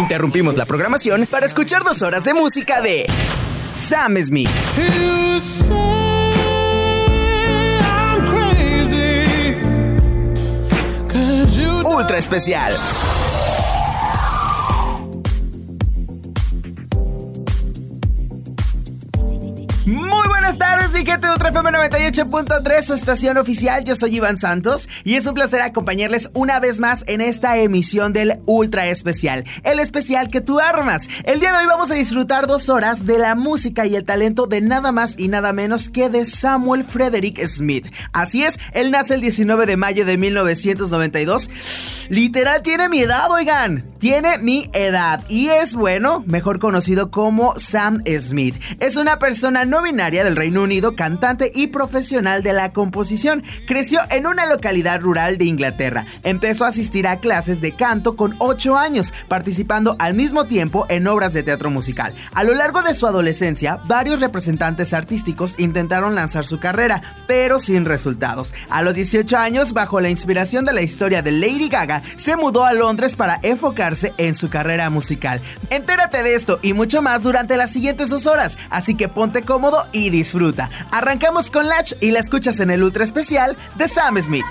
Interrumpimos la programación para escuchar dos horas de música de Sam Smith. Ultra especial. FM 98.3, su estación oficial. Yo soy Iván Santos y es un placer acompañarles una vez más en esta emisión del Ultra Especial, el especial que tú armas. El día de hoy vamos a disfrutar dos horas de la música y el talento de nada más y nada menos que de Samuel Frederick Smith. Así es, él nace el 19 de mayo de 1992. Literal tiene mi edad, oigan, tiene mi edad y es bueno, mejor conocido como Sam Smith. Es una persona no binaria del Reino Unido, cantante y profesional de la composición. Creció en una localidad rural de Inglaterra. Empezó a asistir a clases de canto con 8 años, participando al mismo tiempo en obras de teatro musical. A lo largo de su adolescencia, varios representantes artísticos intentaron lanzar su carrera, pero sin resultados. A los 18 años, bajo la inspiración de la historia de Lady Gaga, se mudó a Londres para enfocarse en su carrera musical. Entérate de esto y mucho más durante las siguientes dos horas, así que ponte cómodo y disfruta. Arrancamos con Latch y la escuchas en el ultra especial de Sam Smith.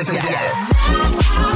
especial.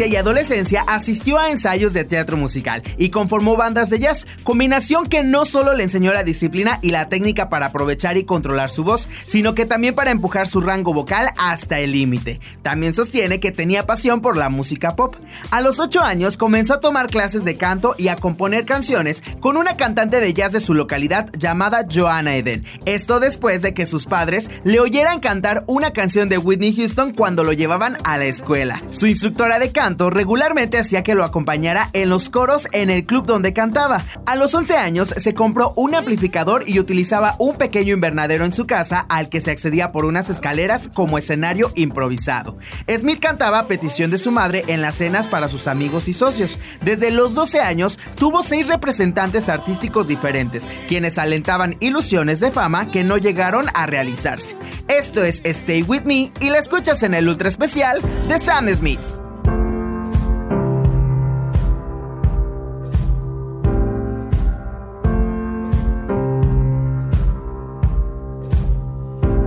Infancia y adolescencia asistió a ensayos de teatro musical y conformó bandas de jazz, combinación que no solo le enseñó la disciplina y la técnica para aprovechar y controlar su voz, sino que también para empujar su rango vocal hasta el límite. También sostiene que tenía pasión por la música pop. A los 8 años comenzó a tomar clases de canto y a componer canciones con una cantante de jazz de su localidad llamada Joanna Eden. Esto después de que sus padres le oyeran cantar una canción de Whitney Houston cuando lo llevaban a la escuela instructora de canto regularmente hacía que lo acompañara en los coros en el club donde cantaba. A los 11 años se compró un amplificador y utilizaba un pequeño invernadero en su casa al que se accedía por unas escaleras como escenario improvisado. Smith cantaba a petición de su madre en las cenas para sus amigos y socios. Desde los 12 años tuvo seis representantes artísticos diferentes, quienes alentaban ilusiones de fama que no llegaron a realizarse. Esto es Stay With Me y la escuchas en el ultra especial de Sam Smith.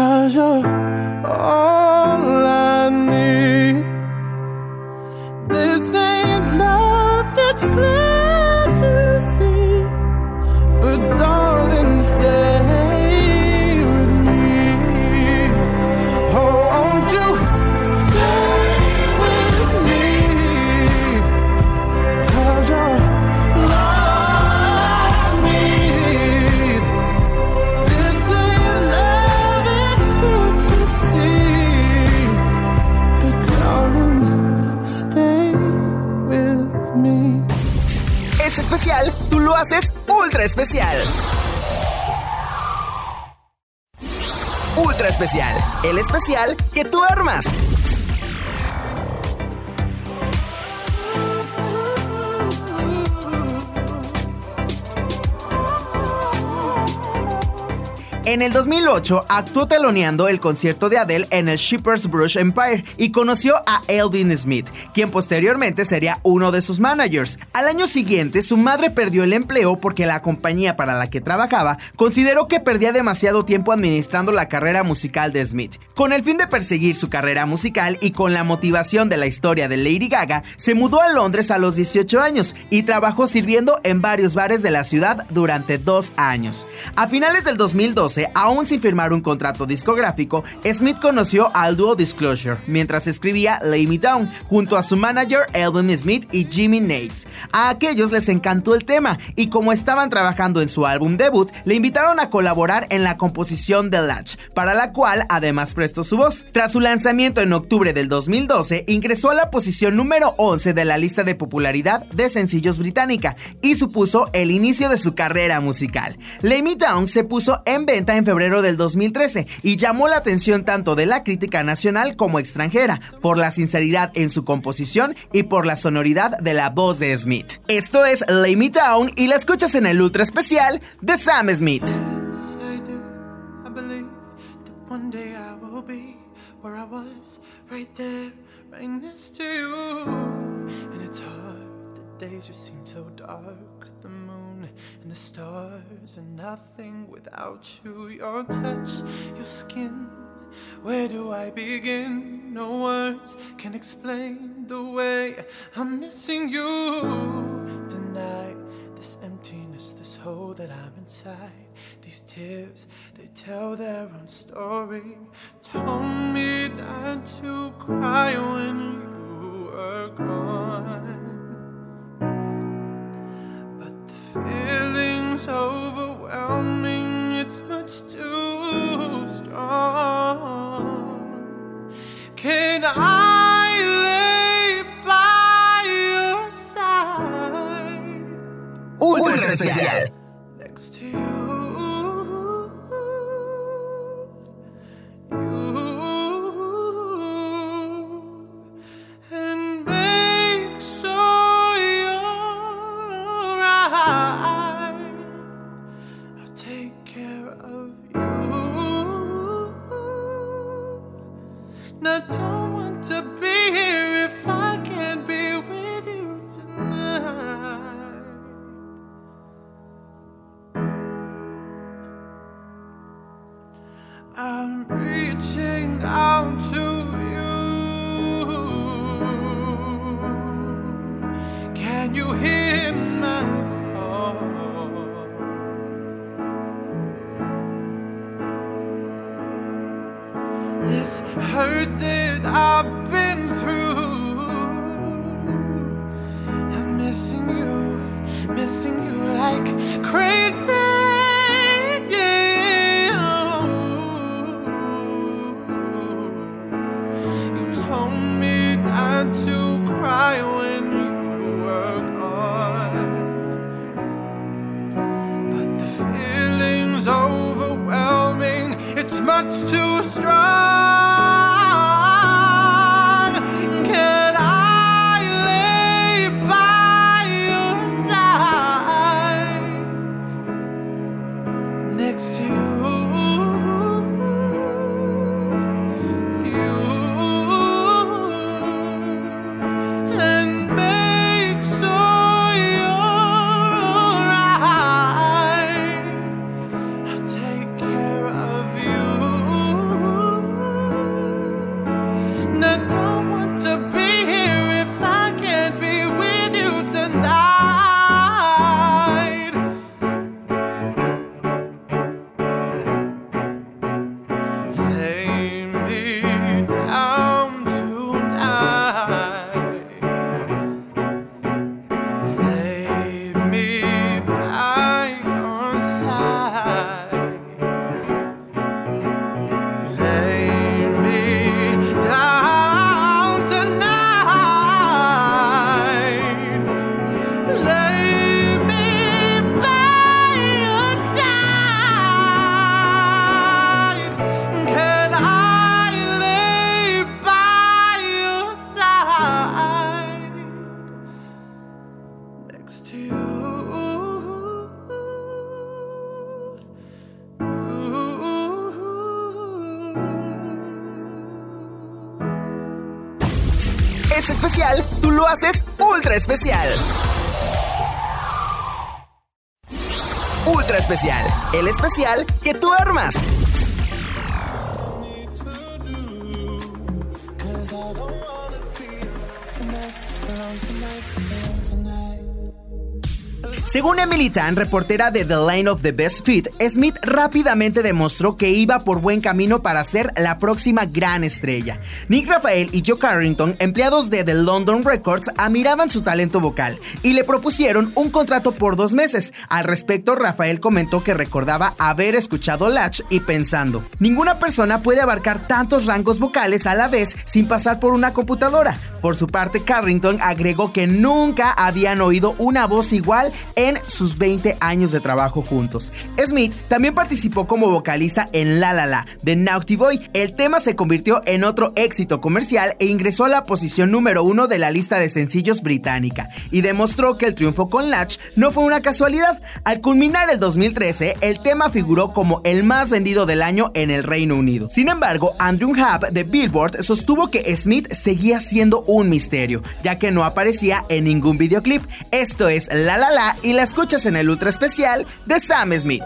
Cause you're all I need. This ain't love, it's bliss especial. Ultra especial, el especial que tú armas. En el 2008 actuó teloneando el concierto de Adele en el Shepherd's Brush Empire y conoció a Elvin Smith, quien posteriormente sería uno de sus managers. Al año siguiente, su madre perdió el empleo porque la compañía para la que trabajaba consideró que perdía demasiado tiempo administrando la carrera musical de Smith. Con el fin de perseguir su carrera musical y con la motivación de la historia de Lady Gaga, se mudó a Londres a los 18 años y trabajó sirviendo en varios bares de la ciudad durante dos años. A finales del 2012, 2012, aún sin firmar un contrato discográfico, Smith conoció al dúo Disclosure mientras escribía Lay Me Down junto a su manager Elvin Smith y Jimmy Naves. A aquellos les encantó el tema y como estaban trabajando en su álbum debut, le invitaron a colaborar en la composición de Latch, para la cual además prestó su voz. Tras su lanzamiento en octubre del 2012, ingresó a la posición número 11 de la lista de popularidad de sencillos británica y supuso el inicio de su carrera musical. Lay Me Down se puso en venta en febrero del 2013 y llamó la atención tanto de la crítica nacional como extranjera por la sinceridad en su composición y por la sonoridad de la voz de Smith. Esto es Lay Me Down y la escuchas en el ultra especial de Sam Smith. days just seem so dark. The stars are nothing without you. Your touch, your skin. Where do I begin? No words can explain the way I'm missing you tonight. This emptiness, this hole that I'm inside. These tears, they tell their own story. Told me not to cry when you were gone. Feeling's overwhelming, it's much too strong. Can I lay by your side? Ultra especial. Haces ultra especial. Ultra especial, el especial que tú armas. Según Emily Tan, reportera de The Line of the Best Fit, Smith rápidamente demostró que iba por buen camino para ser la próxima gran estrella. Nick Rafael y Joe Carrington, empleados de The London Records, admiraban su talento vocal y le propusieron un contrato por dos meses. Al respecto, Rafael comentó que recordaba haber escuchado Latch y pensando, ninguna persona puede abarcar tantos rangos vocales a la vez sin pasar por una computadora. Por su parte, Carrington agregó que nunca habían oído una voz igual en sus 20 años de trabajo juntos. Smith también participó como vocalista en La La La de Naughty Boy. El tema se convirtió en otro éxito comercial e ingresó a la posición número uno de la lista de sencillos británica y demostró que el triunfo con Latch no fue una casualidad. Al culminar el 2013, el tema figuró como el más vendido del año en el Reino Unido. Sin embargo, Andrew Hub de Billboard sostuvo que Smith seguía siendo un misterio, ya que no aparecía en ningún videoclip. Esto es La La La y la escuchas en el ultra especial de Sam Smith.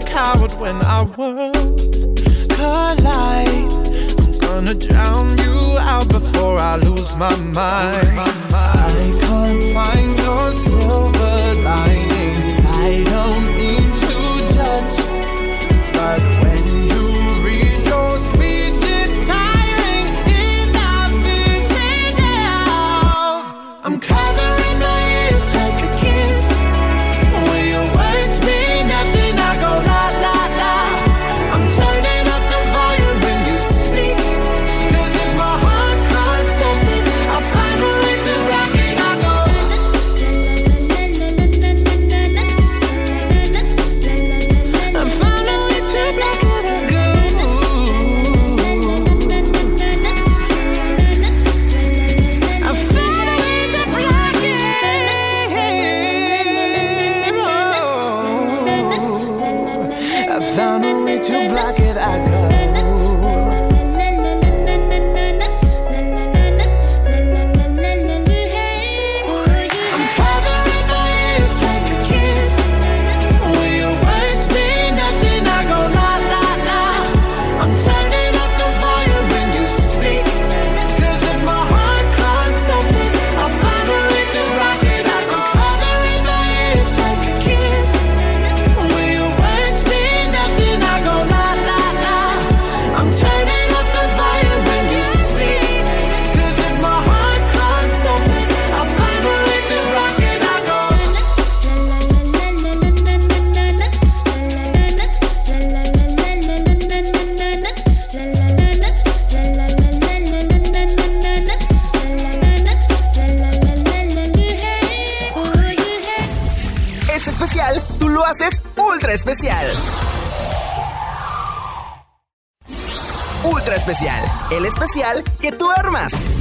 coward when our worlds collide. I'm gonna drown you out before I lose my mind. I can't find your silver lining. I don't mean to judge, but ultra especial. Ultra especial, el especial que tú armas.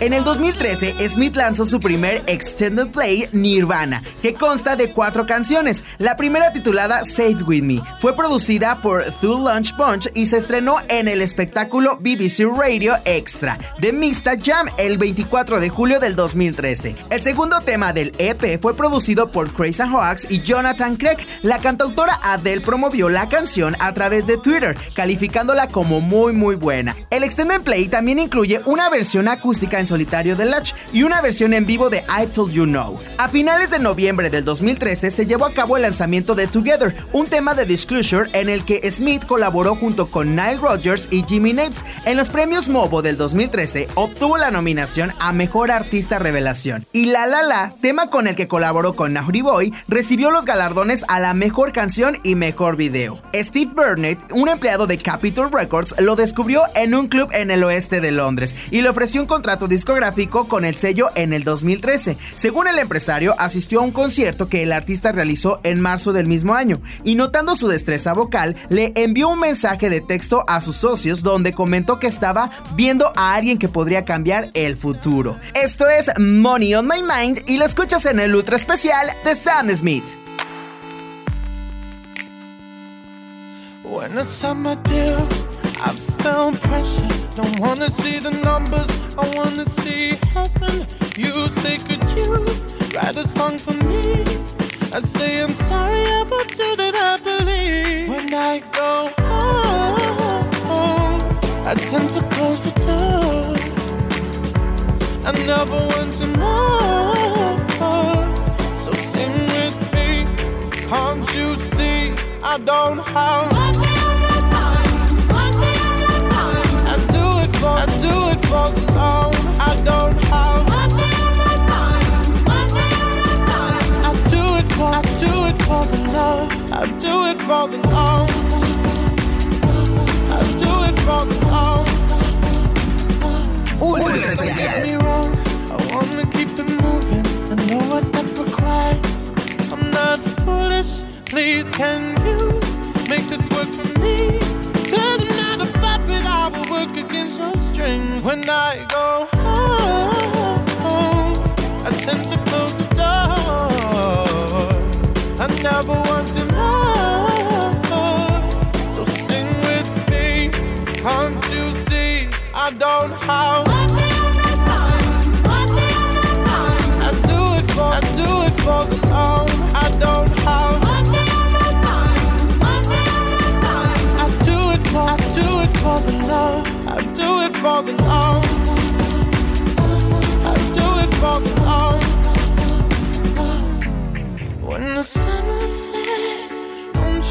En el 2013, Smith lanzó su primer extended play Nirvana, que consta de cuatro canciones, la primera titulada Save With Me fue producida por Thule Lunch Punch y se estrenó en el espectáculo BBC Radio Extra de Mista Jam el 24 de julio del 2013. El segundo tema del EP fue producido por Crazy Hoax y Jonathan Craig. La cantautora Adele promovió la canción a través de Twitter, calificándola como muy muy buena. El extended play también incluye una versión acústica en solitario de Latch y una versión en vivo de I Told You No. A finales de noviembre del 2013 se llevó a cabo el lanzamiento de Together, un tema de Disclosure en el que Smith colaboró junto con Nile Rodgers y Jimmy Napes. En los premios Movo del 2013 obtuvo la nominación a Mejor Artista Revelación. Y La La La, tema con el que colaboró con Nahuri Boy, recibió los galardones a la Mejor Canción y Mejor Video. Steve Burnett, un empleado de Capitol Records, lo descubrió en un club en el oeste de Londres y le ofreció un contrato discográfico con el sello en el 2013. Según el empresario, asistió a un concierto que el artista realizó en marzo del mismo año y notando su destreza vocal, le envió un mensaje de texto a sus socios donde comentó que estaba viendo a alguien que podría cambiar el futuro. Esto es Money on My Mind y lo escuchas en el ultra especial de Sam Smith. I say, I'm sorry about you that I believe. When I go home, I tend to close the door. I never want to know. So sing with me, can't you see? I don't have. I do it for, I do it for the love I don't have. For the love. I do it for the love. I do it for the love. Ultra Get me wrong, I wanna keep it moving. I know what that requires. I'm not foolish. Please, can you make this work for me? Cause I'm not a puppet, I will work against your strings. When I go home, I tend to close the door. I never want to know. So sing with me, can't you see? I don't have. I do it for, I do it for the love I don't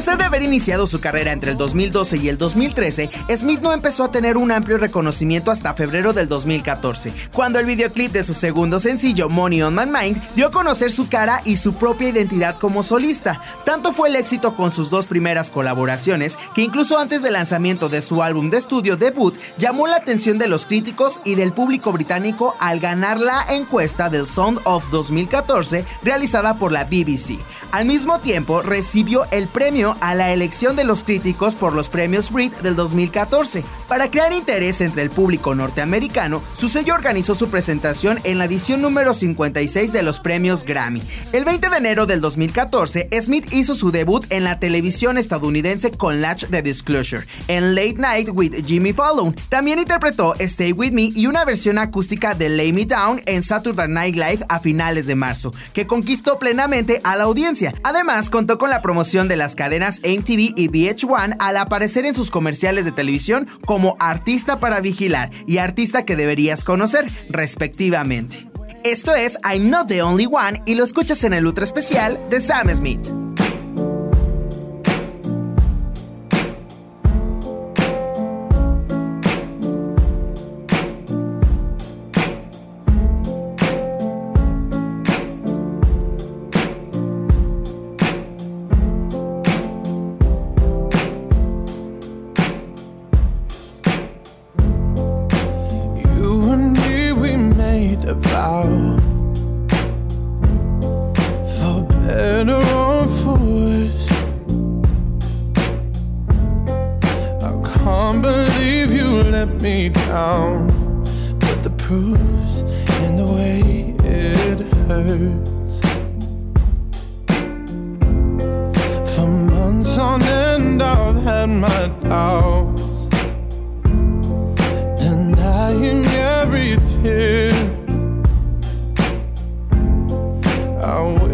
Pesar de haber iniciado su carrera entre el 2012 y el 2013, Smith no empezó a tener un amplio reconocimiento hasta febrero del 2014, cuando el videoclip de su segundo sencillo Money on My Mind dio a conocer su cara y su propia identidad como solista. Tanto fue el éxito con sus dos primeras colaboraciones que incluso antes del lanzamiento de su álbum de estudio debut llamó la atención de los críticos y del público británico al ganar la encuesta del Sound of 2014 realizada por la BBC. Al mismo tiempo, recibió el premio a la elección de los críticos por los premios Brit del 2014. Para crear interés entre el público norteamericano, su sello organizó su presentación en la edición número 56 de los premios Grammy. El 20 de enero del 2014, Smith hizo su debut en la televisión estadounidense con Latch the Disclosure, en Late Night with Jimmy Fallon. También interpretó Stay With Me y una versión acústica de Lay Me Down en Saturday Night Live a finales de marzo, que conquistó plenamente a la audiencia. Además, contó con la promoción de las cadenas MTV y VH1 al aparecer en sus comerciales de televisión como artista para vigilar y artista que deberías conocer, respectivamente. Esto es I'm Not the Only One y lo escuchas en el ultra especial de Sam Smith.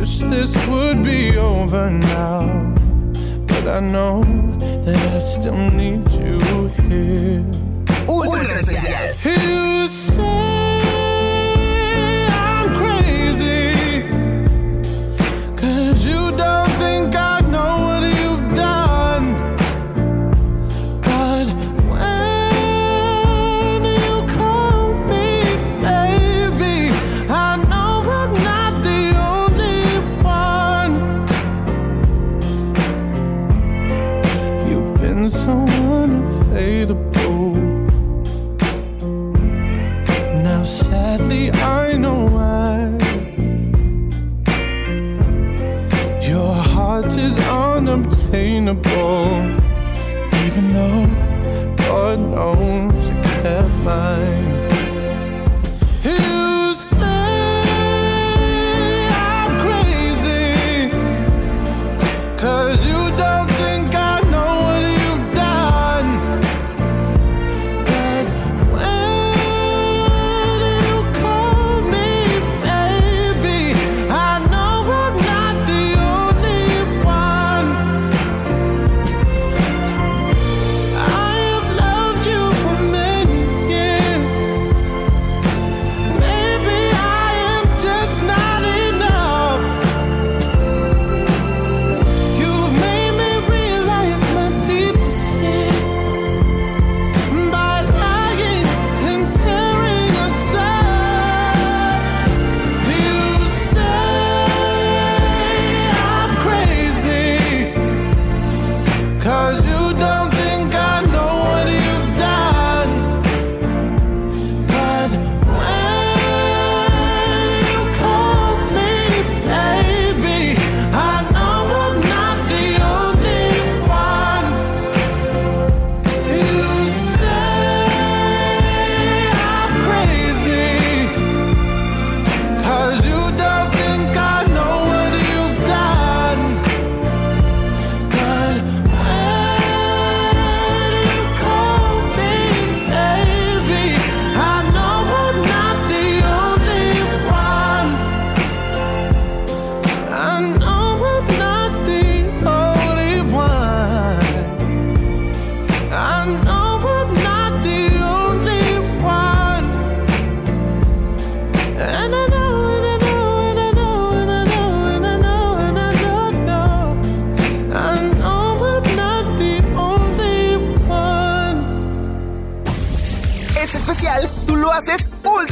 wish this would be over now. But I know that I still need you here. Especial. You say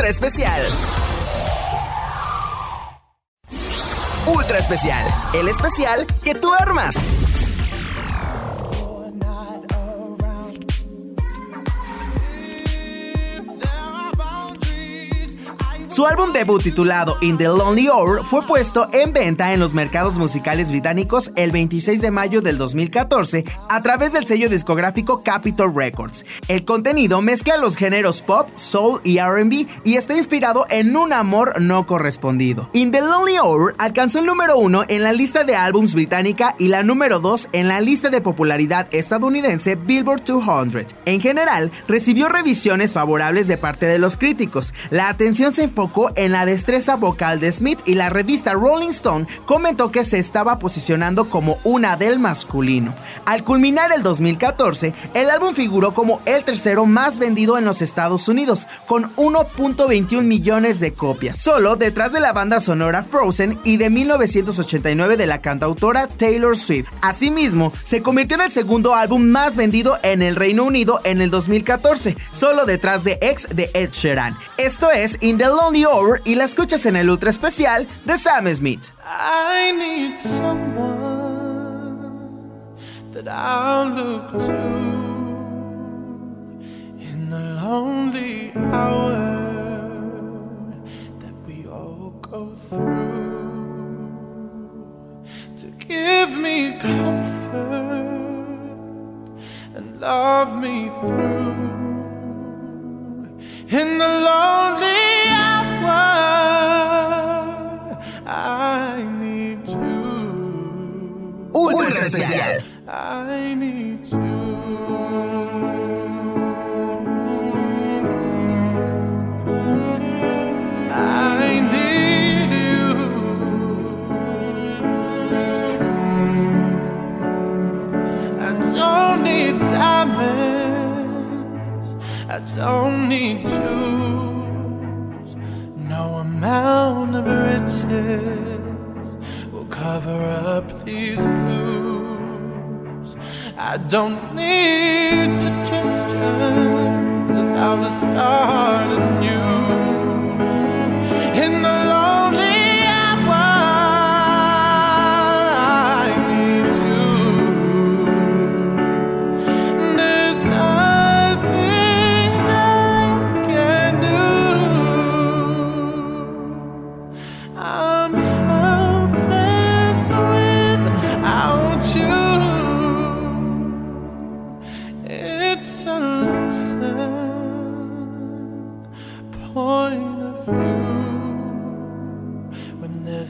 ultra especial. Ultra especial, el especial que tú armas. Su álbum debut titulado In the Lonely Hour fue puesto en venta en los mercados musicales británicos el 26 de mayo del 2014 a través del sello discográfico Capitol Records. El contenido mezcla los géneros pop, soul y RB y está inspirado en un amor no correspondido. In the Lonely Hour alcanzó el número uno en la lista de álbums británica y la número 2 en la lista de popularidad estadounidense Billboard 200. En general, recibió revisiones favorables de parte de los críticos. La atención se enfocó en la destreza vocal de Smith y la revista Rolling Stone comentó que se estaba posicionando como una del masculino. Al culminar el 2014, el álbum figuró como el tercero más vendido en los Estados Unidos, con 1.21 millones de copias, solo detrás de la banda sonora Frozen y de 1989 de la cantautora Taylor Swift. Asimismo, se convirtió en el segundo álbum más vendido en el Reino Unido en el 2014, solo detrás de X de Ed Sheeran. Esto es In the Long Over y la escuchas en el ultra especial de Sam Smith. I need someone that I'll look to in the lonely hour that we all go through to give me comfort and love me through in the lonely I need you. Ultra especial. I need you. I need you. I don't need diamonds. I don't need you amount of riches will cover up these blues. I don't need suggestions how to start anew.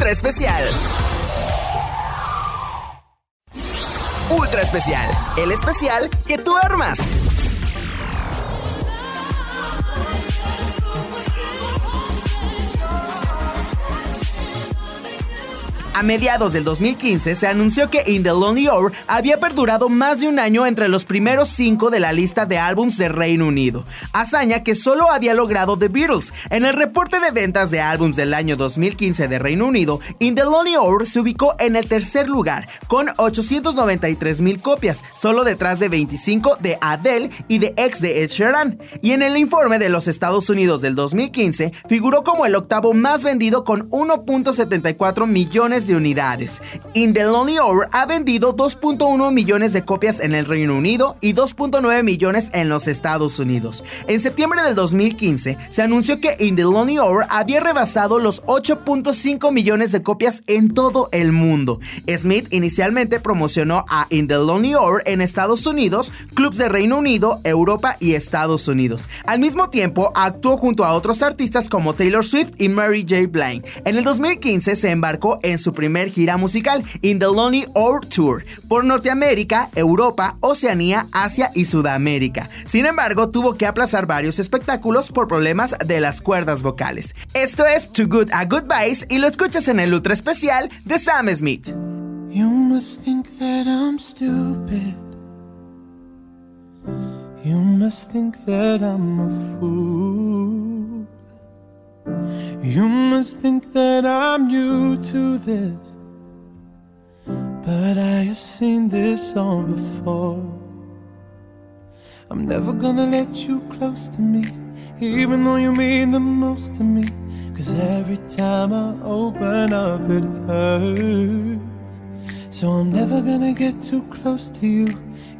ultra especial. Ultra especial, el especial que tú armas. A mediados del 2015 se anunció que In the Lonely Hour había perdurado más de un año entre los primeros cinco de la lista de álbums de Reino Unido, hazaña que solo había logrado The Beatles. En el reporte de ventas de álbums del año 2015 de Reino Unido, In the Lonely Hour se ubicó en el tercer lugar, con 893 mil copias, solo detrás de 25 de Adele y de ex de Ed Sheeran. Y en el informe de los Estados Unidos del 2015, figuró como el octavo más vendido con 1.74 millones millones de unidades. In the Lonely Hour ha vendido 2.1 millones de copias en el Reino Unido y 2.9 millones en los Estados Unidos. En septiembre del 2015 se anunció que In the Lonely Hour había rebasado los 8.5 millones de copias en todo el mundo. Smith inicialmente promocionó a In the Lonely Hour en Estados Unidos, clubs de Reino Unido, Europa y Estados Unidos. Al mismo tiempo, actuó junto a otros artistas como Taylor Swift y Mary J. Blige. En el 2015 se embarcó en su primer gira musical, In the Lonely Hour Tour, por Norteamérica, Europa, Oceanía, Asia y Sudamérica. Sin embargo, tuvo que aplazar varios espectáculos por problemas de las cuerdas vocales. Esto es Too Good a Goodbyes y lo escuchas en el ultra especial de Sam Smith. You must think that I'm new to this. But I have seen this all before. I'm never gonna let you close to me, even though you mean the most to me. Cause every time I open up, it hurts. So I'm never gonna get too close to you,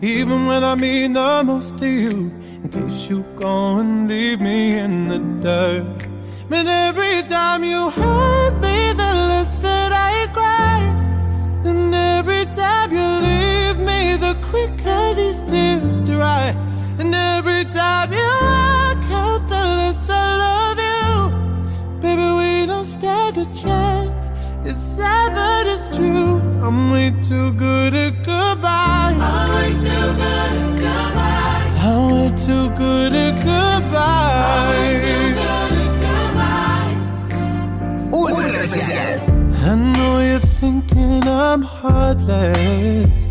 even when I mean the most to you. In case you go and leave me in the dirt. And every time you hurt me, the less that I cry. And every time you leave me, the quicker these tears dry. And every time you walk out, the less I love you. Baby, we don't stand a chance. It's sad, but it's true. I'm way too good at goodbye. I'm way too good at goodbye. I'm way too good at goodbye. I know you're thinking I'm heartless.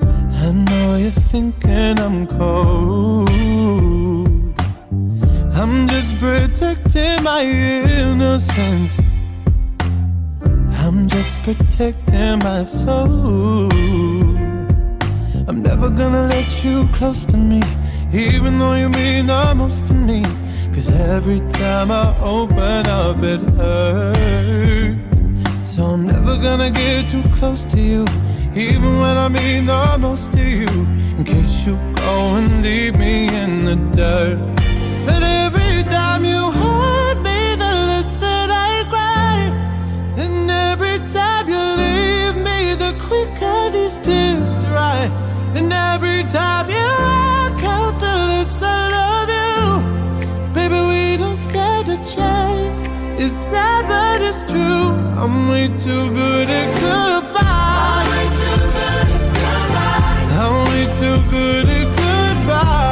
I know you're thinking I'm cold. I'm just protecting my innocence. I'm just protecting my soul. I'm never gonna let you close to me, even though you mean the most to me. Cause every time I open up, it hurts. So I'm never gonna get too close to you, even when I mean the most to you. In case you go and leave me in the dirt. But every time you hurt me, the less that I cry. And every time you leave me, the quicker these tears dry. And every time you chance. It's sad, but it's true. I'm way too good at goodbye. I'm way too good at goodbye.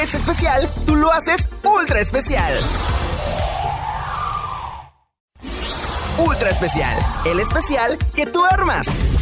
Es especial, tú lo haces ultra especial. Ultra especial, el especial que tú armas.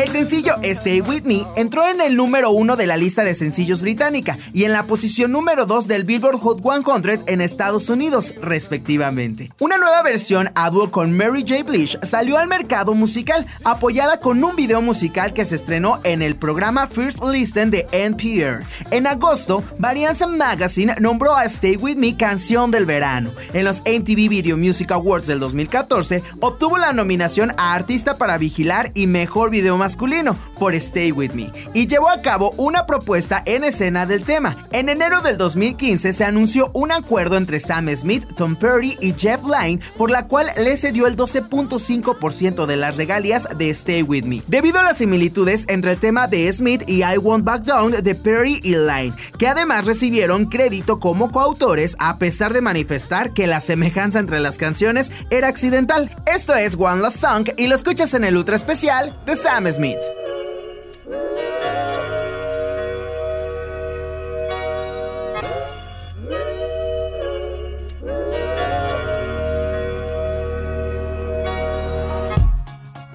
El sencillo Stay With Me entró en el número uno de la lista de sencillos británica y en la posición número 2 del Billboard Hot 100 en Estados Unidos, respectivamente. Una nueva versión a dúo con Mary J. Blige salió al mercado musical, apoyada con un video musical que se estrenó en el programa First Listen de NPR. En agosto, Varianza Magazine nombró a Stay With Me canción del verano. En los MTV Video Music Awards del 2014, obtuvo la nominación a Artista para Vigilar y Mejor Video Masculino masculino por Stay With Me y llevó a cabo una propuesta en escena del tema. En enero del 2015 se anunció un acuerdo entre Sam Smith, Tom Perry y Jeff Lynne por la cual le cedió el 12.5% de las regalías de Stay With Me. Debido a las similitudes entre el tema de Smith y I Won't Back Down de Perry y Lynne, que además recibieron crédito como coautores a pesar de manifestar que la semejanza entre las canciones era accidental. Esto es One Last Song y lo escuchas en el ultra especial de Sam Smith.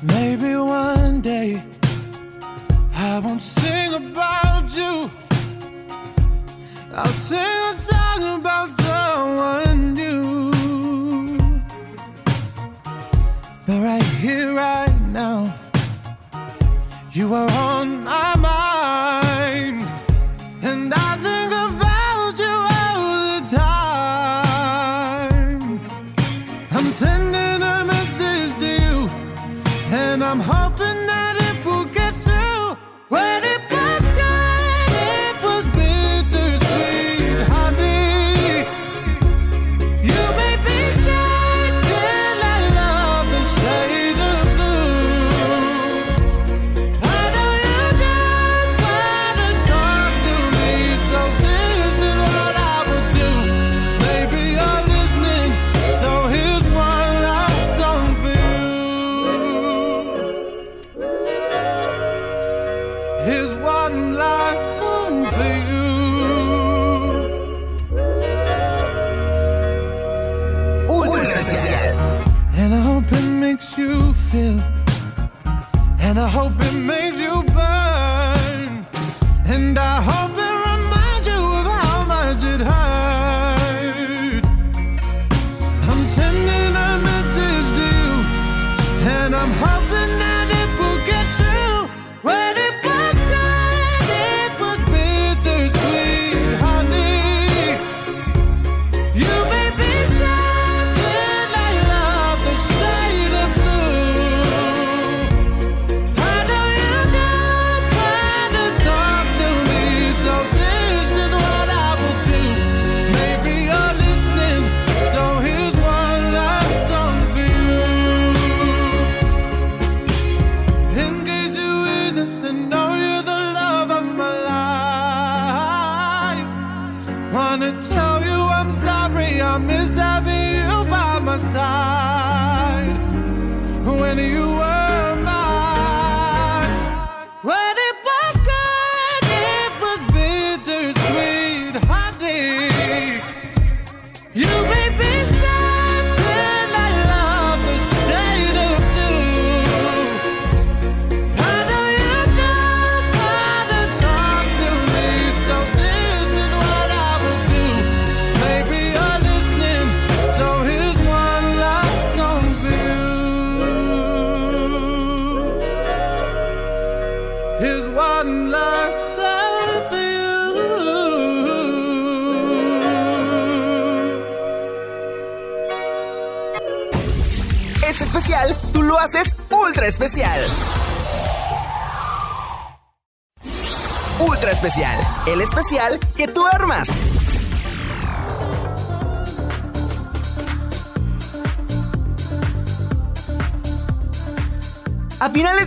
Maybe one day I won't sing about you. I'll sing a song about someone new. But right here, right you are on my mind.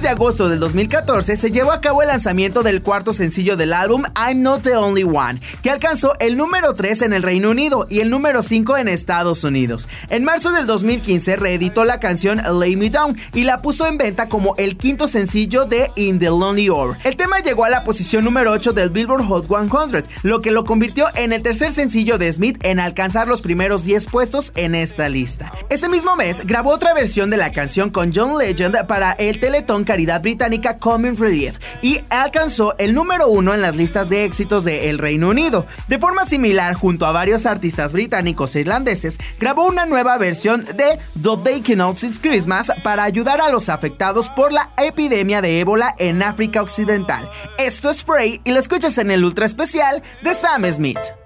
De agosto del 2014 se llevó a cabo el lanzamiento del cuarto sencillo del álbum I'm Not the Only One, que alcanzó el número 3 en el Reino Unido y el número 5 en Estados Unidos. En marzo del 2015 reeditó la canción Lay Me Down y la puso en venta como el quinto sencillo de In the Lonely Hour. El tema llegó a la posición número 8 del Billboard Hot 100, lo que lo convirtió en el tercer sencillo de Smith en alcanzar los primeros 10 puestos en esta lista. Ese mismo mes grabó otra versión de la canción con John Legend para el Teletón Caridad Británica Common Relief y alcanzó el número uno en las listas de éxitos de El Reino Unido. De forma similar, junto a varios artistas británicos e irlandeses, grabó una nueva versión de The Day Cannot It's Christmas para ayudar a los afectados por la epidemia de ébola en África Occidental. Esto es Spray y lo escuchas en el ultra especial de Sam Smith.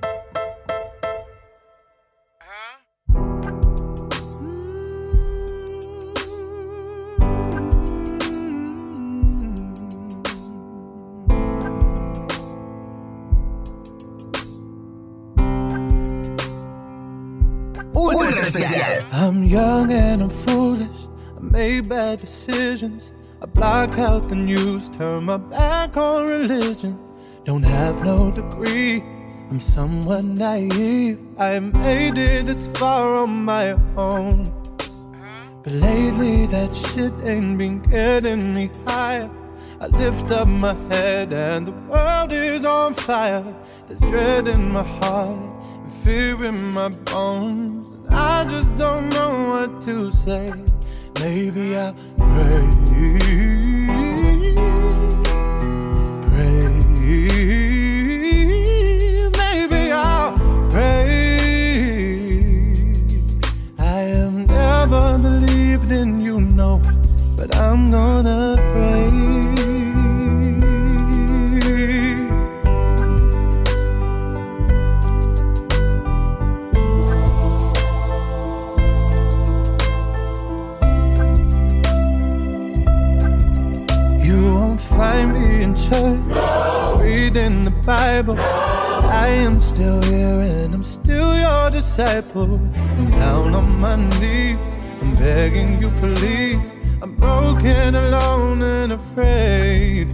I'm young and I'm foolish. I made bad decisions. I block out the news, turn my back on religion. Don't have no degree. I'm somewhat naive. I made it this far on my own. But lately that shit ain't been getting me higher. I lift up my head and the world is on fire. There's dread in my heart and fear in my bones. I just don't know what to say. Maybe I'll pray. Pray. Maybe I'll pray. I am never believed in you, no, but I'm gonna church, reading the Bible. I am still here and I'm still your disciple. I'm down on my knees, I'm begging you, please. I'm broken, alone, and afraid.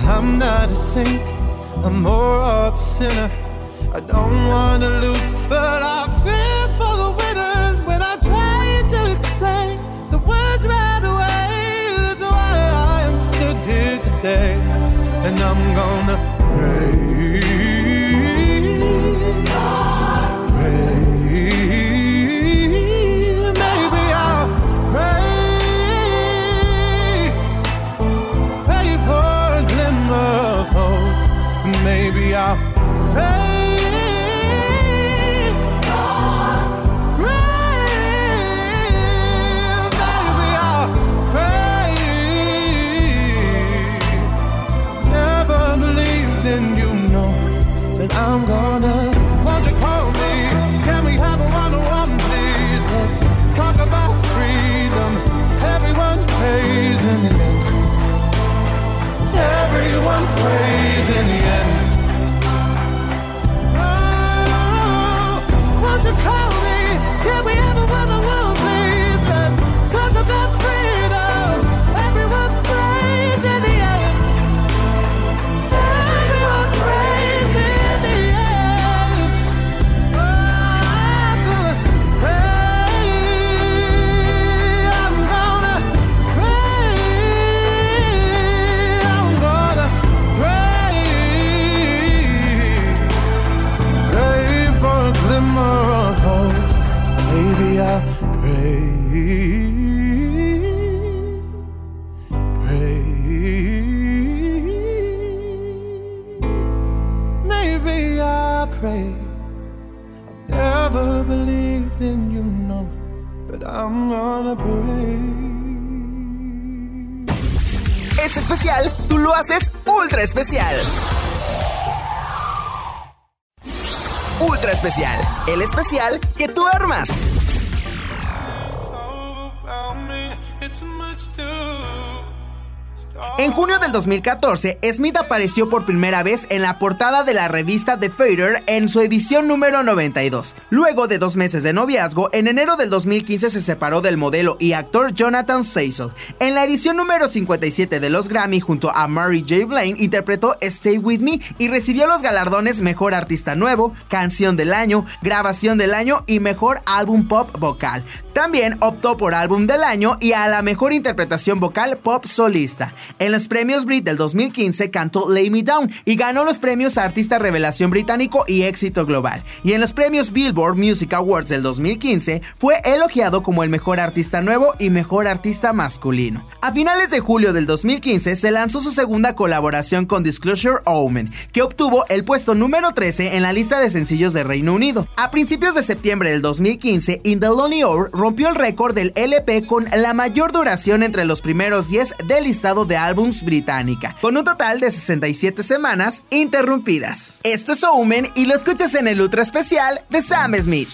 I'm not a saint, I'm more of a sinner. I don't wanna lose, but I fear Es especial, tú lo haces ultra especial. Ultra especial, el especial que tú armas. En junio del 2014, Smith apareció por primera vez en la portada de la revista The Fader en su edición número 92. Luego de dos meses de noviazgo, en enero del 2015 se separó del modelo y actor Jonathan Cecil. En la edición número 57 de los Grammy, junto a Mary J. Blaine, interpretó Stay With Me y recibió los galardones Mejor Artista Nuevo, Canción del Año, Grabación del Año y Mejor Álbum Pop Vocal. También optó por Álbum del Año y a la Mejor Interpretación Vocal Pop Solista. En los premios Brit del 2015 cantó Lay Me Down y ganó los premios Artista Revelación Británico y Éxito Global. Y en los premios Billboard Music Awards del 2015 fue elogiado como el mejor artista nuevo y mejor artista masculino. A finales de julio del 2015 se lanzó su segunda colaboración con Disclosure Omen, que obtuvo el puesto número 13 en la lista de sencillos de Reino Unido. A principios de septiembre del 2015, In the Lonely Hour rompió el récord del LP con la mayor duración entre los primeros 10 del listado de británica, con un total de 67 semanas interrumpidas. Esto es Omen y lo escuchas en el ultra especial de Sam Smith.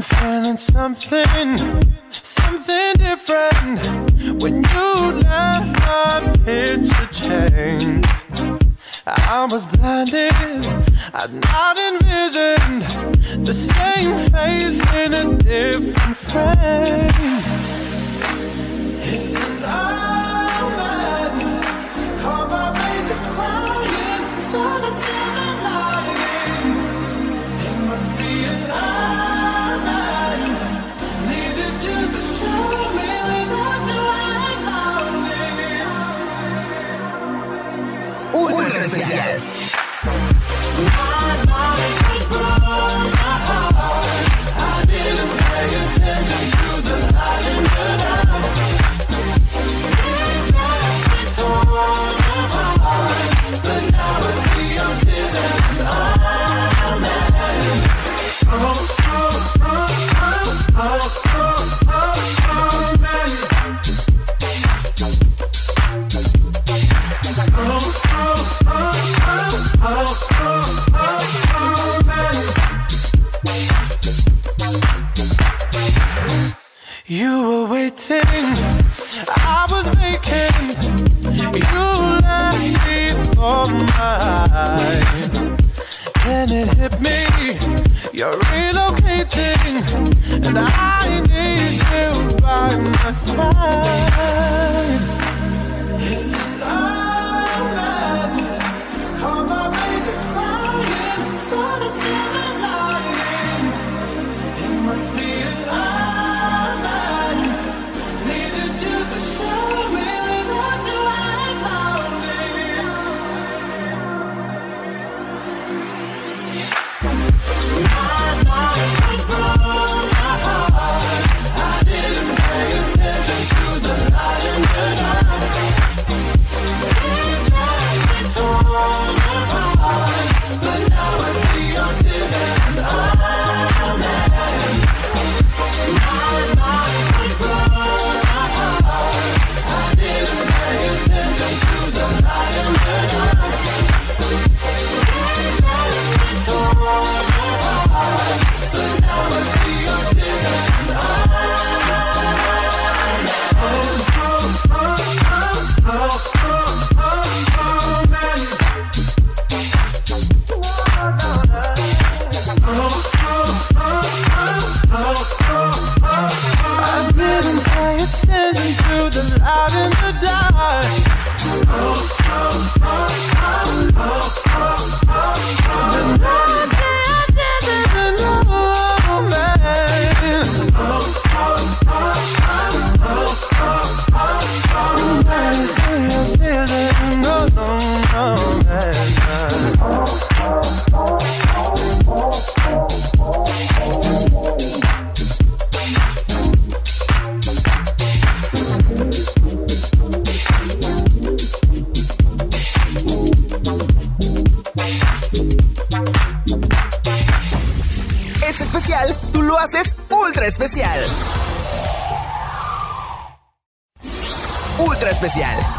Feeling something, something different. When you left, my picture changed. I was blinded, I'd not envisioned the same face in a different frame. It's an omen, call my baby crying, especial. You were waiting, I was vacant. You left before my eyes. Then it hit me, you're relocating, and I need you by my side.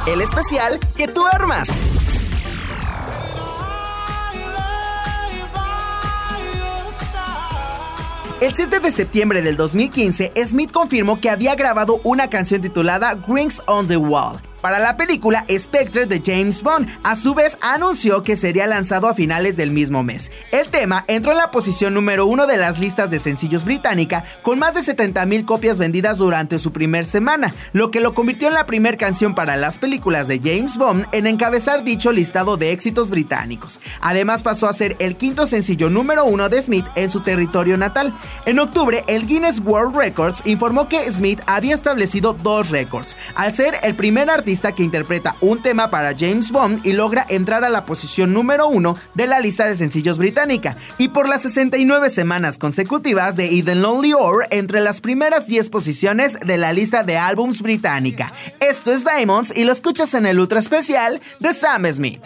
El especial que tú armas. El 7 de septiembre del 2015, Smith confirmó que había grabado una canción titulada Rings on the Wall para la película Spectre de James Bond. A su vez, anunció que sería lanzado a finales del mismo mes. El tema entró en la posición número uno de las listas de sencillos británica, con más de 70.000 copias vendidas durante su primer semana, lo que lo convirtió en la primera canción para las películas de James Bond en encabezar dicho listado de éxitos británicos. Además, pasó a ser el quinto sencillo número uno de Smith en su territorio natal. En octubre, el Guinness World Records informó que Smith había establecido dos récords, al ser el primer artista que interpreta un tema para James Bond y logra entrar a la posición número uno de la lista de sencillos británica, y por las 69 semanas consecutivas de Eden Lonely Or entre las primeras 10 posiciones de la lista de álbums británica. Esto es Diamonds y lo escuchas en el ultra especial de Sam Smith.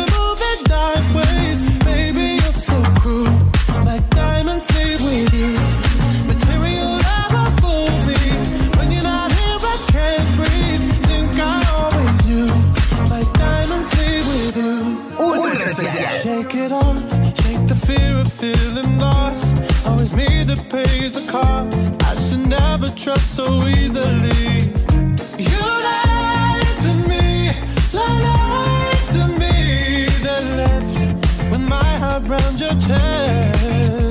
Diamonds leave with you. Material never fool me. When you're not here, I can't breathe. Think I always knew. My diamonds leave with you. Shake it off, shake the fear of feeling lost. Always me that pays the cost. I should never trust so easily. You lied to me, lied to me. That left with my heart round your chest.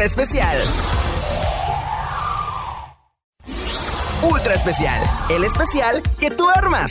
ultra especial. Ultra especial, el especial que tú armas.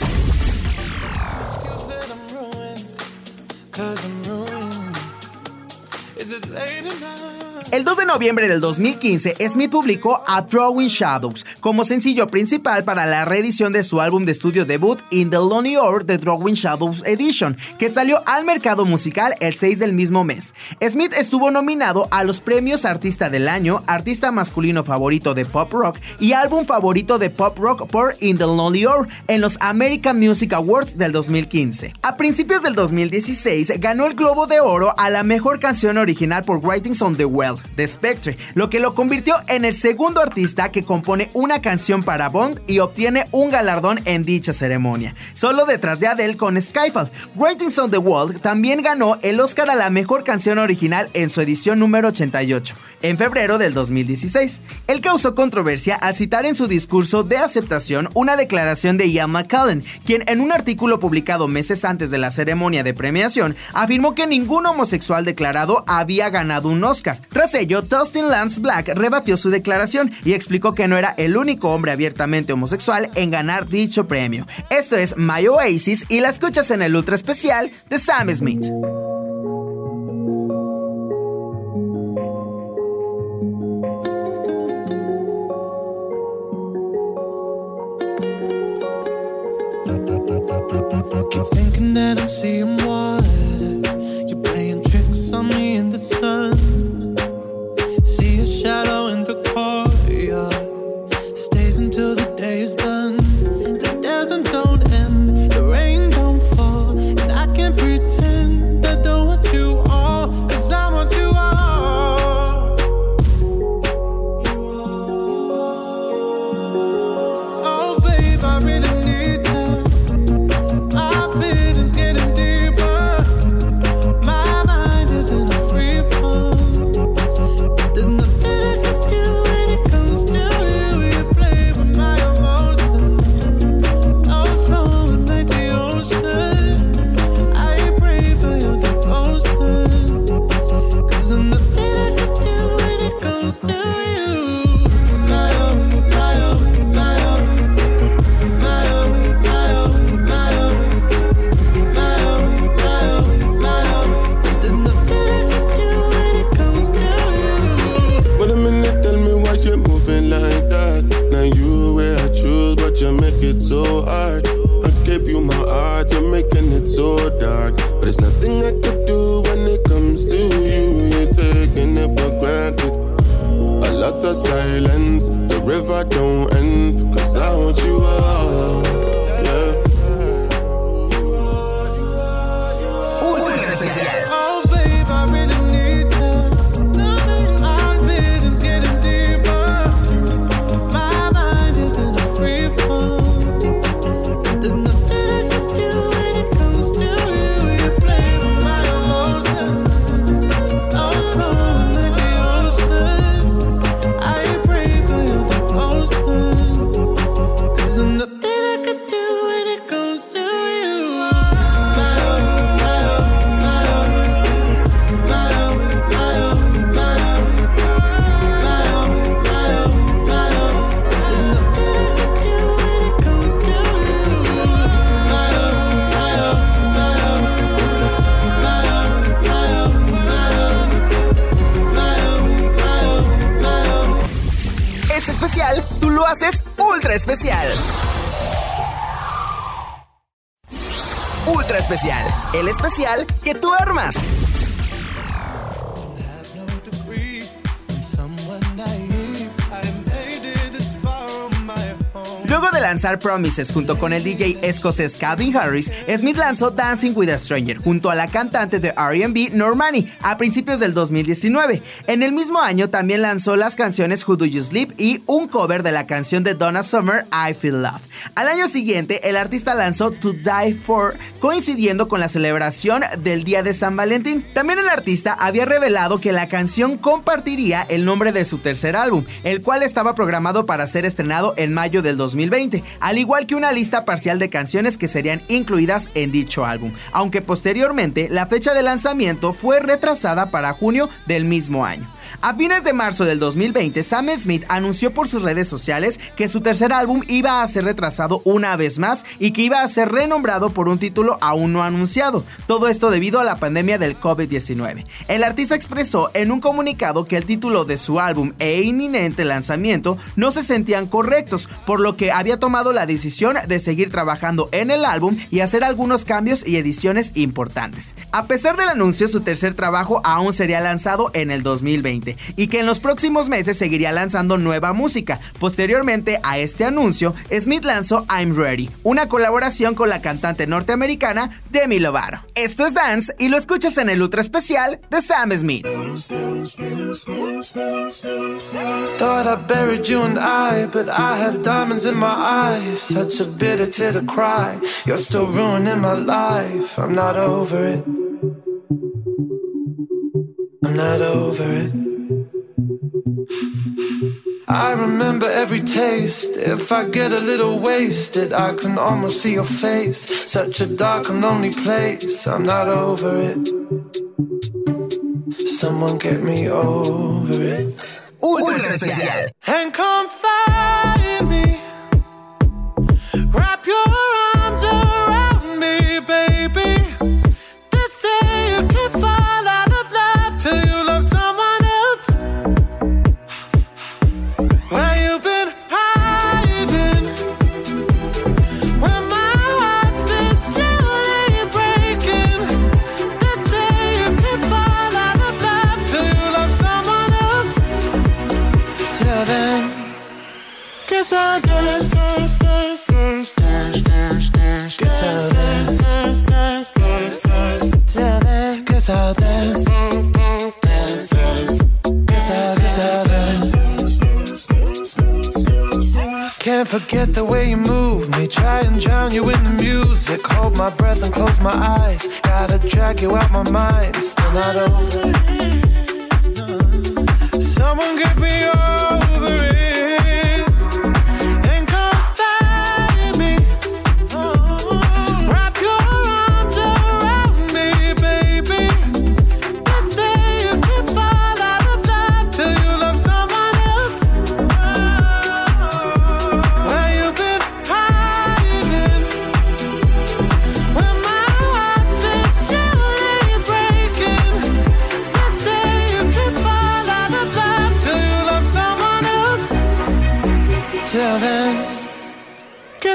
El 2 de noviembre del 2015, Smith publicó A Throwing Shadows como sencillo principal para la reedición de su álbum de estudio debut In the Lonely Hour The Throwing Shadows Edition, que salió al mercado musical el 6 del mismo mes. Smith estuvo nominado a los premios Artista del Año, Artista Masculino Favorito de Pop Rock y Álbum Favorito de Pop Rock por In the Lonely Hour en los American Music Awards del 2015. A principios del 2016 ganó el Globo de Oro a la mejor canción original por Writings on the Well de Spectre, lo que lo convirtió en el segundo artista que compone una canción para Bond y obtiene un galardón en dicha ceremonia, solo detrás de Adele con Skyfall. Writings on the Wall también ganó el Oscar a la mejor canción original en su edición número 88, en febrero del 2016. Él causó controversia al citar en su discurso de aceptación una declaración de Ian McCallan, quien en un artículo publicado meses antes de la ceremonia de premiación afirmó que ningún homosexual declarado había ganado un Oscar. Ello, Dustin Lance Black rebatió su declaración y explicó que no era el único hombre abiertamente homosexual en ganar dicho premio. Esto es My Oasis y la escuchas en el ultra especial de Sam Smith. Keep thinking that I'm seeing water. silence. Promises junto con el DJ escocés Calvin Harris, Smith lanzó Dancing with a Stranger junto a la cantante de RB Normani a principios del 2019. En el mismo año también lanzó las canciones Who Do You Sleep y un cover de la canción de Donna Summer I Feel Love. Al año siguiente, el artista lanzó To Die For, coincidiendo con la celebración del Día de San Valentín. También el artista había revelado que la canción compartiría el nombre de su tercer álbum, el cual estaba programado para ser estrenado en mayo del 2020 al igual que una lista parcial de canciones que serían incluidas en dicho álbum, aunque posteriormente la fecha de lanzamiento fue retrasada para junio del mismo año. A fines de marzo del 2020, Sam Smith anunció por sus redes sociales que su tercer álbum iba a ser retrasado una vez más y que iba a ser renombrado por un título aún no anunciado. Todo esto debido a la pandemia del COVID-19. El artista expresó en un comunicado que el título de su álbum e inminente lanzamiento no se sentían correctos, por lo que había tomado la decisión de seguir trabajando en el álbum y hacer algunos cambios y ediciones importantes. A pesar del anuncio, su tercer trabajo aún sería lanzado en el 2020 y que en los próximos meses seguiría lanzando nueva música. Posteriormente a este anuncio, Smith lanzó I'm Ready, una colaboración con la cantante norteamericana Demi Lovato. Esto es Dance y lo escuchas en el ultra especial de Sam Smith. Thought I buried you and I, but I have diamonds in my eyes. Such a bitter cry. You're still ruining my life. I'm not over it. I'm not over it. I remember every taste. If I get a little wasted, I can almost see your face. Such a dark and lonely place. I'm not over it. Someone get me over it. Ultra especial. And come find me. Wrap your forget the way you move me. Try and drown you in the music. Hold my breath and close my eyes. Gotta drag you out my mind. Still not over. Someone get me over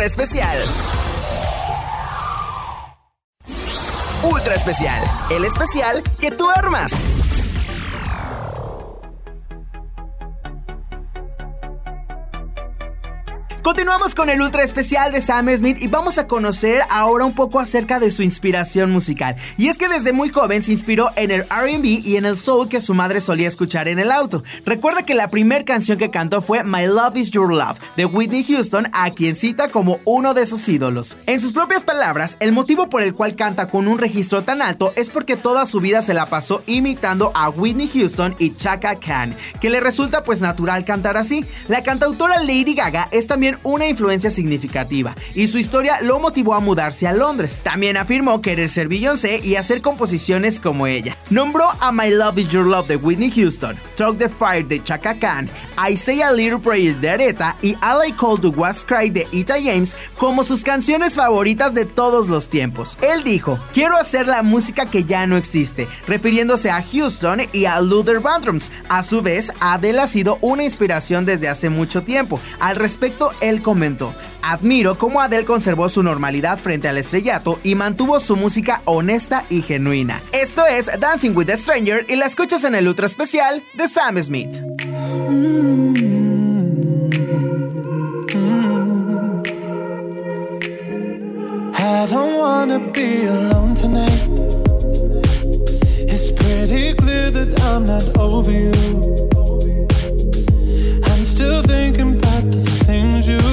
ultra especial. Ultra especial, el especial que tú armas. Continuamos con el ultra especial de Sam Smith y vamos a conocer ahora un poco acerca de su inspiración musical. Y es que desde muy joven se inspiró en el RB y en el soul que su madre solía escuchar en el auto. Recuerda que la primera canción que cantó fue My Love Is Your Love de Whitney Houston, a quien cita como uno de sus ídolos. En sus propias palabras, el motivo por el cual canta con un registro tan alto es porque toda su vida se la pasó imitando a Whitney Houston y Chaka Khan, que le resulta pues natural cantar así. La cantautora Lady Gaga es también una influencia significativa y su historia lo motivó a mudarse a Londres. También afirmó querer ser Beyoncé y hacer composiciones como ella. Nombró a My Love Is Your Love de Whitney Houston, Talk the Fire de Chaka Khan, I Say a Little Prayer de Aretha y All I Call to Was Cry de Ita James como sus canciones favoritas de todos los tiempos. Él dijo, quiero hacer la música que ya no existe, refiriéndose a Houston y a Luther Vandross. A su vez, Adele ha sido una inspiración desde hace mucho tiempo. Al respecto, él comentó, admiro cómo Adele conservó su normalidad frente al estrellato y mantuvo su música honesta y genuina. Esto es Dancing with a Stranger y la escuchas en el ultra especial de Sam Smith. I don't wanna be alone tonight. It's pretty clear that I'm not over you. I'm still thinking about the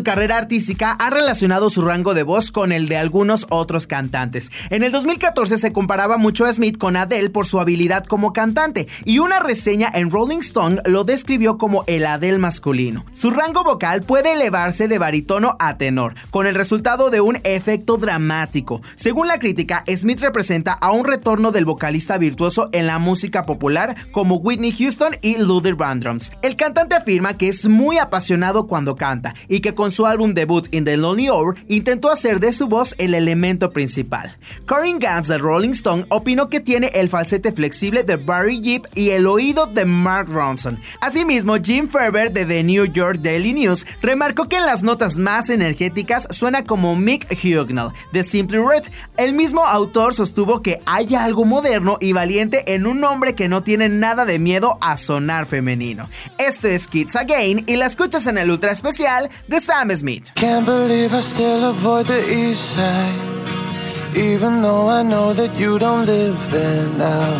Su carrera artística ha relacionado su rango de voz con el de algunos otros cantantes. En el 2014 se comparaba mucho a Smith con Adele por su habilidad como cantante y una reseña en Rolling Stone lo describió como el Adele masculino. Su rango vocal puede elevarse de barítono a tenor, con el resultado de un efecto dramático. Según la crítica, Smith representa a un retorno del vocalista virtuoso en la música popular como Whitney Houston y Luther Vandross. El cantante afirma que es muy apasionado cuando canta y que con su álbum debut In the Lonely Hour intentó hacer de su voz el elemento principal. Corinne Gans de Rolling Stone opinó que tiene el falsete flexible de Barry Gibb y el oído de Mark Ronson. Asimismo, Jim Ferber de The New York Daily News remarcó que en las notas más energéticas suena como Mick Hugnall de Simply Red. El mismo autor sostuvo que hay algo moderno y valiente en un hombre que no tiene nada de miedo a sonar femenino. Esto es Kids Again y la escuchas en el ultra especial de Sam Smith. Can't believe I still avoid the east side. Even though I know that you don't live there now.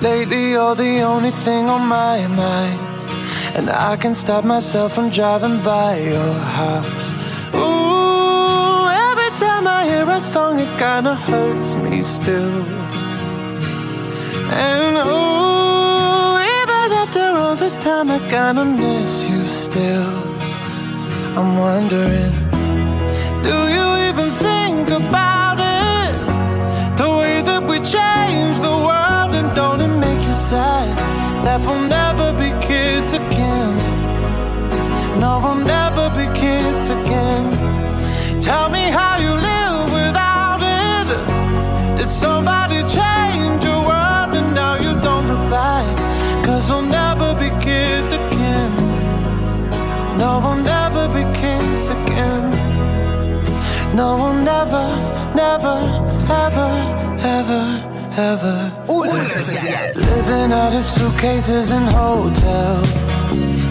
Lately, you're the only thing on my mind. And I can stop myself from driving by your house. Ooh, every time I hear a song, it kinda hurts me still. And ooh, even after all this time, I kinda miss you still. I'm wondering, do you even think about it? The way that we change the world, and don't it make you sad that we'll never be kids again? No, we'll never be kids again. Tell me how you live without it. Did somebody change your world and now you don't look back? Cause we'll never be kids again. No, we'll never No, we'll never, never, ever, ever, ever. Living out of suitcases and hotels.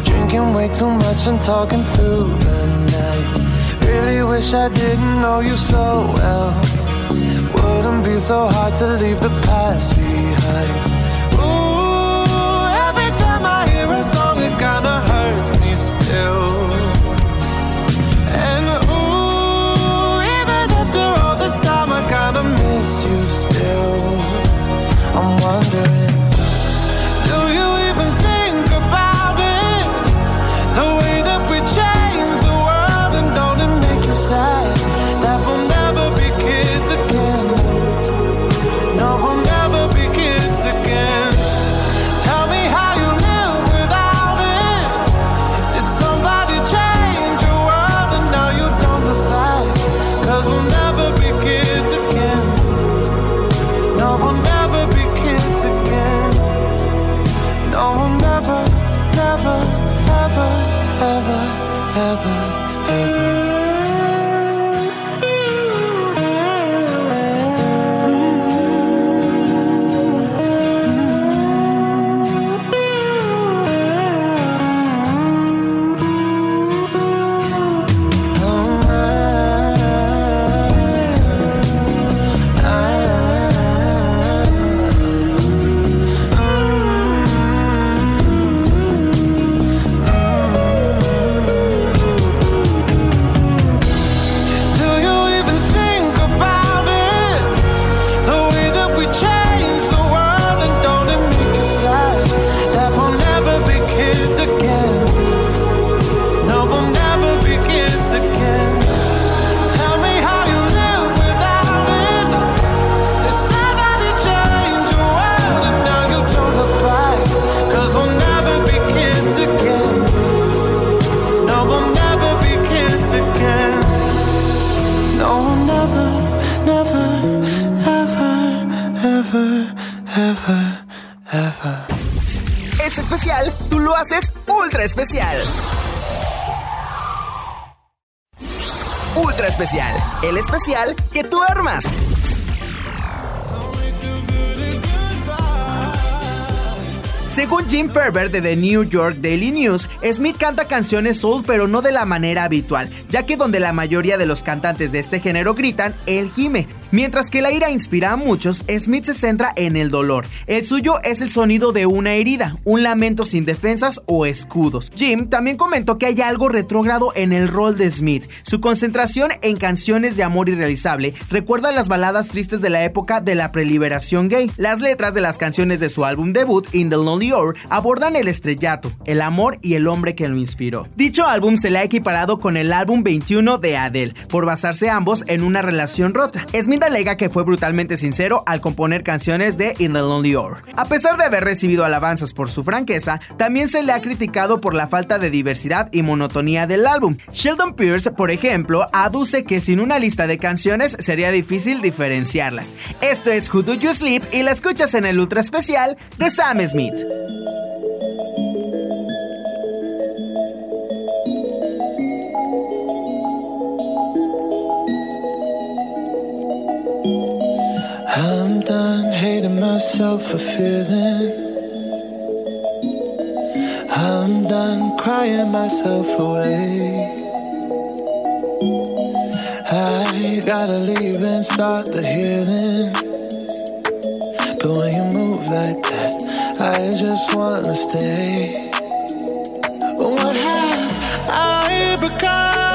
Drinking way too much and talking through the night. Really wish I didn't know you so well. Wouldn't be so hard to leave the past behind. Ooh, every time I hear a song, it kinda hurts me still. De The New York Daily News, Smith canta canciones soul pero no de la manera habitual, ya que donde la mayoría de los cantantes de este género gritan, él gime. Mientras que la ira inspira a muchos, Smith se centra en el dolor. El suyo es el sonido de una herida, un lamento sin defensas o escudos. Jim también comentó que hay algo retrógrado en el rol de Smith. Su concentración en canciones de amor irrealizable recuerda las baladas tristes de la época de la preliberación gay. Las letras de las canciones de su álbum debut, In the Lonely Hour, abordan el estrellato, el amor y el hombre que lo inspiró. Dicho álbum se le ha equiparado con el álbum 21 de Adele, por basarse ambos en una relación rota. Alega que fue brutalmente sincero al componer canciones de In the Lonely Hour. A pesar de haber recibido alabanzas por su franqueza, también se le ha criticado por la falta de diversidad y monotonía del álbum. Sheldon Pierce, por ejemplo, aduce que sin una lista de canciones sería difícil diferenciarlas. Esto es Who Do You Sleep y la escuchas en el ultra especial de Sam Smith. I'm done hating myself for feeling. I'm done crying myself away. I gotta leave and start the healing. But when you move like that, I just wanna stay. What have I become?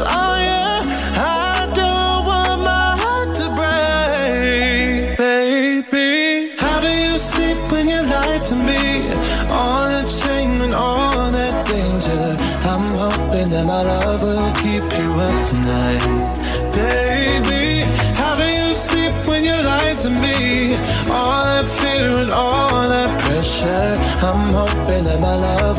Oh, yeah. I don't want my heart to break. Baby, how do you sleep when you lie to me? All that shame and all that danger. I'm hoping that my love will keep you up tonight. Baby, how do you sleep when you to me? All that fear and all that pressure. I'm hoping that my love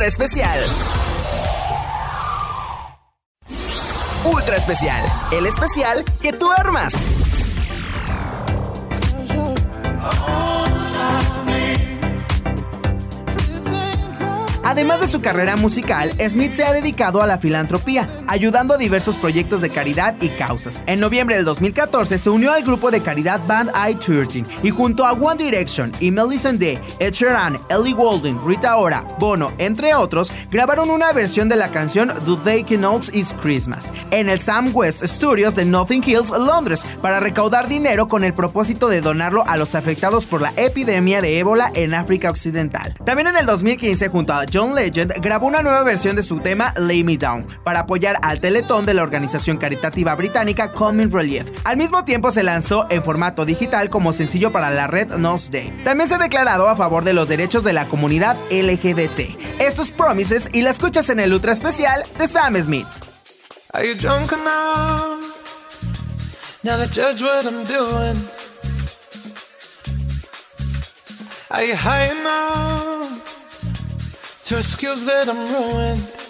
Ultra especial. Ultra especial, el especial que tú armas. Además de su carrera musical, Smith se ha dedicado a la filantropía, ayudando a diversos proyectos de caridad y causas. En noviembre del 2014 se unió al grupo de caridad Band I-13 y junto a One Direction y Melisande, Ed Sheeran, Ellie Goulding, Rita Ora, Bono, entre otros, grabaron una versión de la canción Do They Know It's Christmas en el Sam West Studios de Nothing Hills, Londres, para recaudar dinero con el propósito de donarlo a los afectados por la epidemia de ébola en África Occidental. También en el 2015, junto a John Legend, grabó una nueva versión de su tema Lay Me Down para apoyar al teletón de la organización caritativa británica Coming Relief. Al mismo tiempo se lanzó en formato digital como sencillo para la red Nose Day. También se ha declarado a favor de los derechos de la comunidad LGBT. Estos Promises y la escuchas en el ultra especial de Sam Smith. Now judge what I'm doing? To excuse that I'm ruined?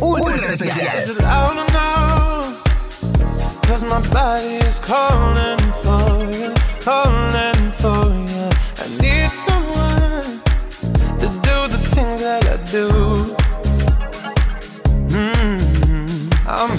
Ultra especial. Is it loud enough? Cause my body is calling for you, calling for you. I need someone to do the things that I do. Mm, I'm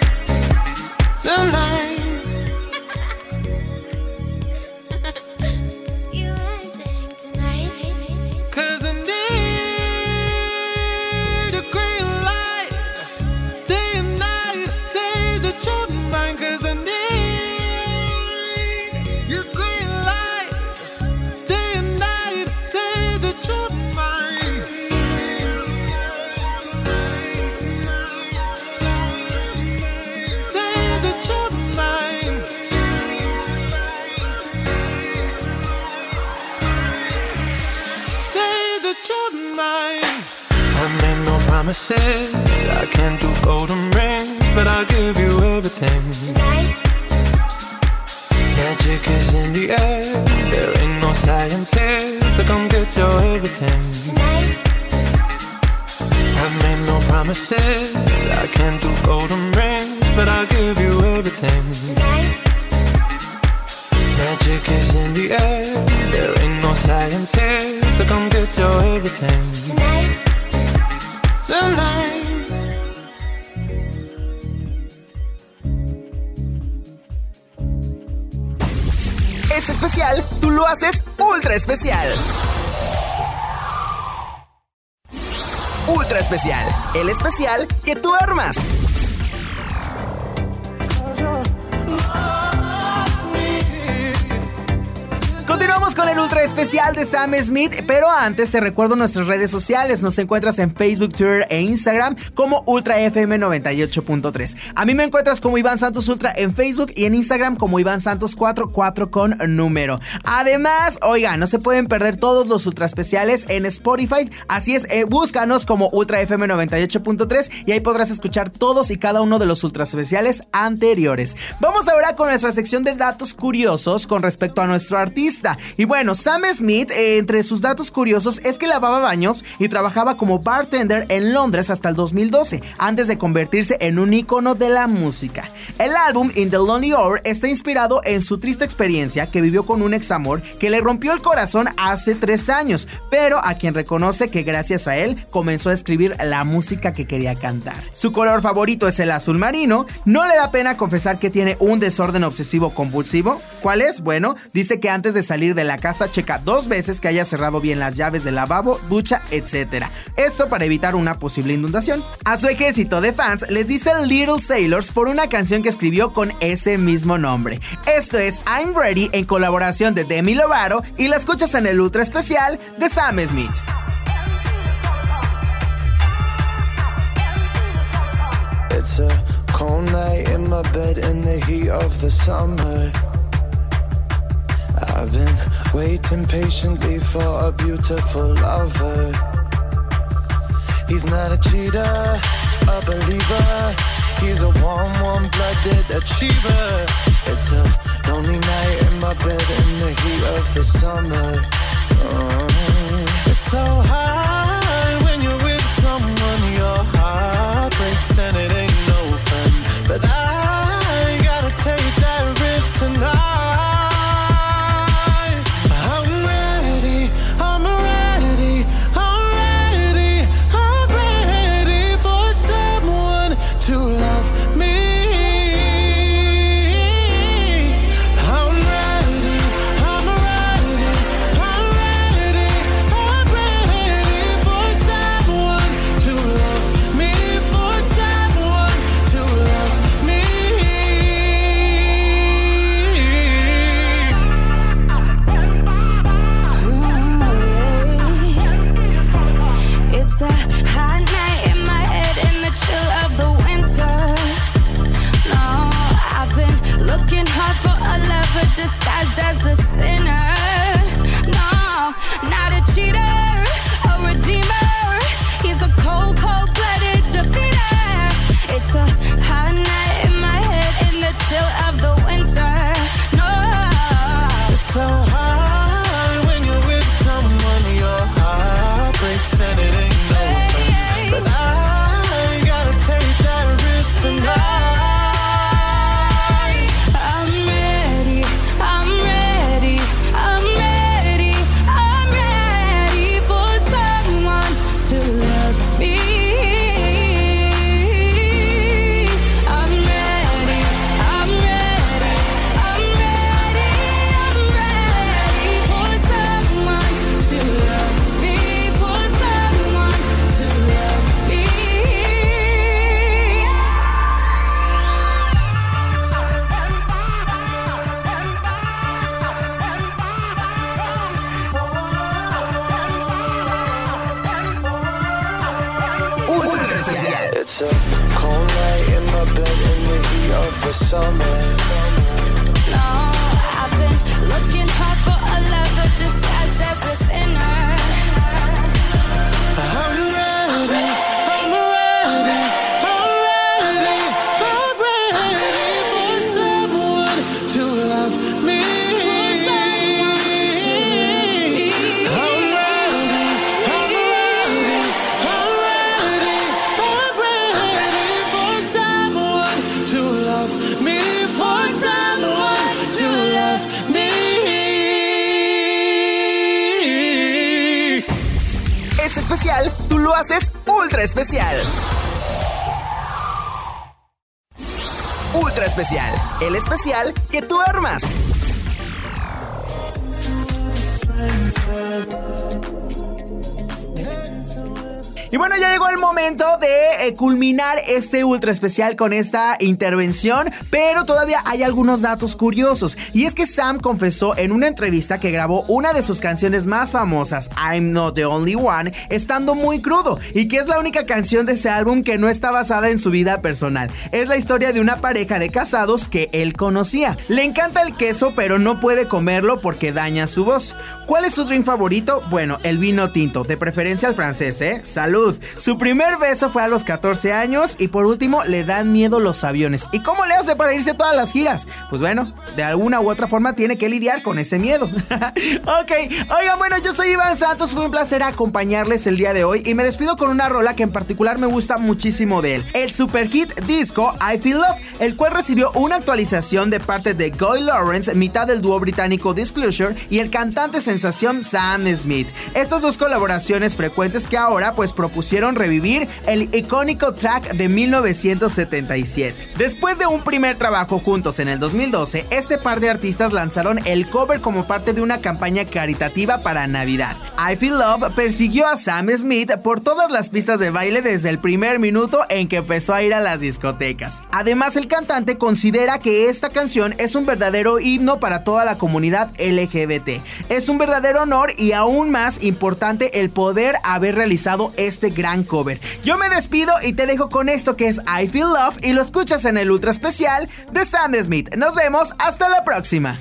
You promises. I can't do golden rings, but I'll que tú armas. Continuamos con el ultra especial de Sam Smith, pero antes te recuerdo nuestras redes sociales. Nos encuentras en Facebook, Twitter e Instagram como Ultra FM 98.3. A mí me encuentras como Iván Santos Ultra en Facebook y en Instagram como Iván Santos 44 con número. Además, oiga, no se pueden perder todos los ultra especiales en Spotify. Así es, eh, búscanos como Ultra FM 98.3 y ahí podrás escuchar todos y cada uno de los ultra especiales anteriores. Vamos ahora con nuestra sección de datos curiosos con respecto a nuestro artista. Y bueno, Sam Smith, eh, entre sus datos curiosos, es que lavaba baños y trabajaba como bartender en Londres hasta el 2012, antes de convertirse en un icono de la música. El álbum In the Lonely Hour está inspirado en su triste experiencia que vivió con un ex amor que le rompió el corazón hace tres años, pero a quien reconoce que gracias a él comenzó a escribir la música que quería cantar. Su color favorito es el azul marino, no le da pena confesar que tiene un desorden obsesivo compulsivo. ¿Cuál es? Bueno, dice que antes de salir de la casa, checa dos veces que haya cerrado bien las llaves del lavabo, ducha, etc. Esto para evitar una posible inundación. A su ejército de fans les dice Little Sailors por una canción que escribió con ese mismo nombre. Esto es I'm Ready en colaboración de Demi Lovato y la escuchas en el ultra especial de Sam Smith. I've been waiting patiently for a beautiful lover. He's not a cheater, a believer. He's a warm, warm blooded achiever. It's a lonely night in my bed in the heat of the summer. Oh, it's so hard summer. Ultra especial. Ultra especial, el especial que tú armas. Y bueno, ya llegó el momento de eh, culminar este ultra especial con esta intervención, pero todavía hay algunos datos curiosos. Y es que Sam confesó en una entrevista que grabó una de sus canciones más famosas, I'm Not the Only One, estando muy crudo, y que es la única canción de ese álbum que no está basada en su vida personal. Es la historia de una pareja de casados que él conocía. Le encanta el queso, pero no puede comerlo porque daña su voz. ¿Cuál es su drink favorito? Bueno, el vino tinto, de preferencia al francés, ¿eh? Salud. Su primer beso fue a los 14 años y por último le dan miedo los aviones. ¿Y cómo le hace para irse a todas las giras? Pues bueno, de alguna u otra forma tiene que lidiar con ese miedo. ok, oigan, bueno, yo soy Iván Santos, fue un placer acompañarles el día de hoy y me despido con una rola que en particular me gusta muchísimo de él. El super hit disco I Feel Love, el cual recibió una actualización de parte de Guy Lawrence, mitad del dúo británico Disclosure y el cantante sensación Sam Smith. Estas dos colaboraciones frecuentes que ahora pues propusieron revivir el icónico track de 1977. Después de un primer trabajo juntos en el 2012, este par de artistas lanzaron el cover como parte de una campaña caritativa para Navidad. I Feel Love persiguió a Sam Smith por todas las pistas de baile desde el primer minuto en que empezó a ir a las discotecas. Además, el cantante considera que esta canción es un verdadero himno para toda la comunidad LGBT. Es un verdadero honor y aún más importante el poder haber realizado este gran cover. Yo me despido y te dejo con esto que es I Feel Love y lo escuchas en el ultra especial de Sam Smith. Nos vemos, hasta la próxima.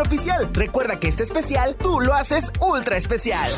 Oficial. Recuerda que este especial tú lo haces ultra especial.